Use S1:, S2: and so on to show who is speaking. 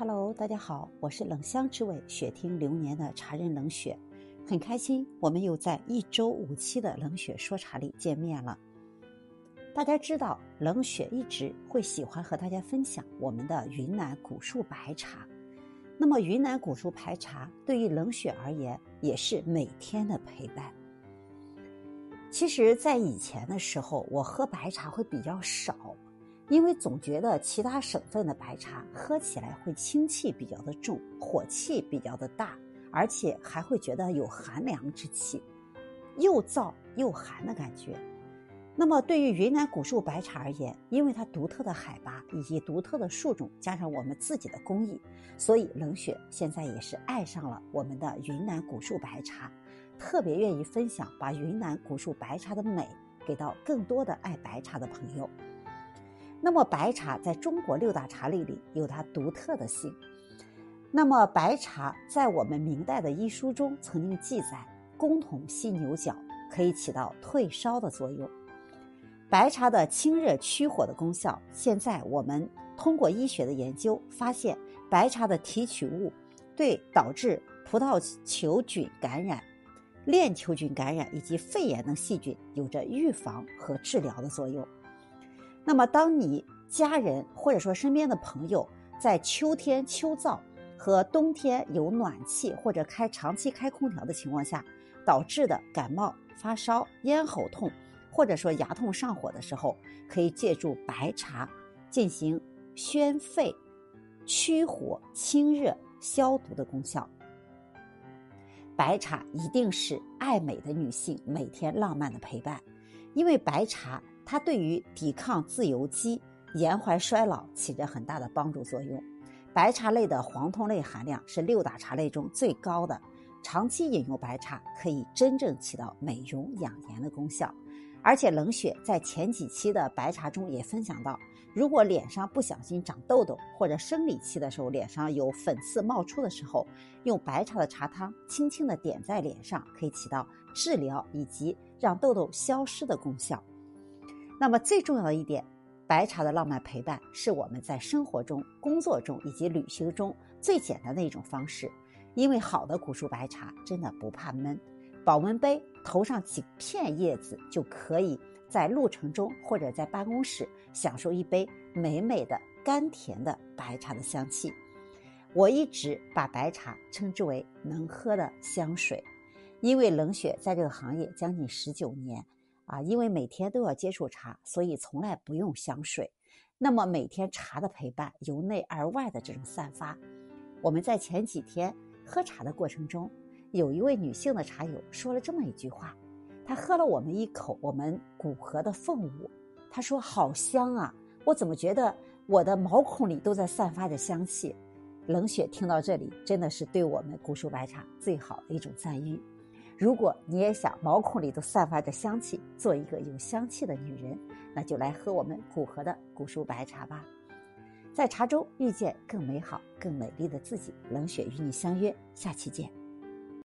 S1: Hello，大家好，我是冷香之味雪听流年的茶人冷雪，很开心我们又在一周五期的冷雪说茶里见面了。大家知道，冷雪一直会喜欢和大家分享我们的云南古树白茶。那么，云南古树白茶对于冷雪而言，也是每天的陪伴。其实，在以前的时候，我喝白茶会比较少。因为总觉得其他省份的白茶喝起来会清气比较的重，火气比较的大，而且还会觉得有寒凉之气，又燥又寒的感觉。那么对于云南古树白茶而言，因为它独特的海拔以及独特的树种，加上我们自己的工艺，所以冷雪现在也是爱上了我们的云南古树白茶，特别愿意分享把云南古树白茶的美给到更多的爱白茶的朋友。那么白茶在中国六大茶类里有它独特的性。那么白茶在我们明代的医书中曾经记载，公同犀牛角，可以起到退烧的作用。白茶的清热驱火的功效，现在我们通过医学的研究发现，白茶的提取物对导致葡萄球菌感染、链球菌感染以及肺炎等细菌有着预防和治疗的作用。那么，当你家人或者说身边的朋友在秋天秋燥和冬天有暖气或者开长期开空调的情况下导致的感冒、发烧、咽喉痛，或者说牙痛上火的时候，可以借助白茶进行宣肺、驱火、清热、消毒的功效。白茶一定是爱美的女性每天浪漫的陪伴，因为白茶。它对于抵抗自由基、延缓衰老起着很大的帮助作用。白茶类的黄酮类含量是六大茶类中最高的，长期饮用白茶可以真正起到美容养颜的功效。而且冷血在前几期的白茶中也分享到，如果脸上不小心长痘痘，或者生理期的时候脸上有粉刺冒出的时候，用白茶的茶汤轻轻的点在脸上，可以起到治疗以及让痘痘消失的功效。那么最重要的一点，白茶的浪漫陪伴是我们在生活中、工作中以及旅行中最简单的一种方式。因为好的古树白茶真的不怕闷，保温杯投上几片叶子，就可以在路程中或者在办公室享受一杯美美的甘甜的白茶的香气。我一直把白茶称之为能喝的香水，因为冷血在这个行业将近十九年。啊，因为每天都要接触茶，所以从来不用香水。那么每天茶的陪伴，由内而外的这种散发，我们在前几天喝茶的过程中，有一位女性的茶友说了这么一句话：她喝了我们一口我们古河的凤舞，她说好香啊！我怎么觉得我的毛孔里都在散发着香气？冷雪听到这里，真的是对我们古树白茶最好的一种赞誉。如果你也想毛孔里都散发着香气，做一个有香气的女人，那就来喝我们古河的古树白茶吧，在茶中遇见更美好、更美丽的自己。冷雪与你相约，下期见。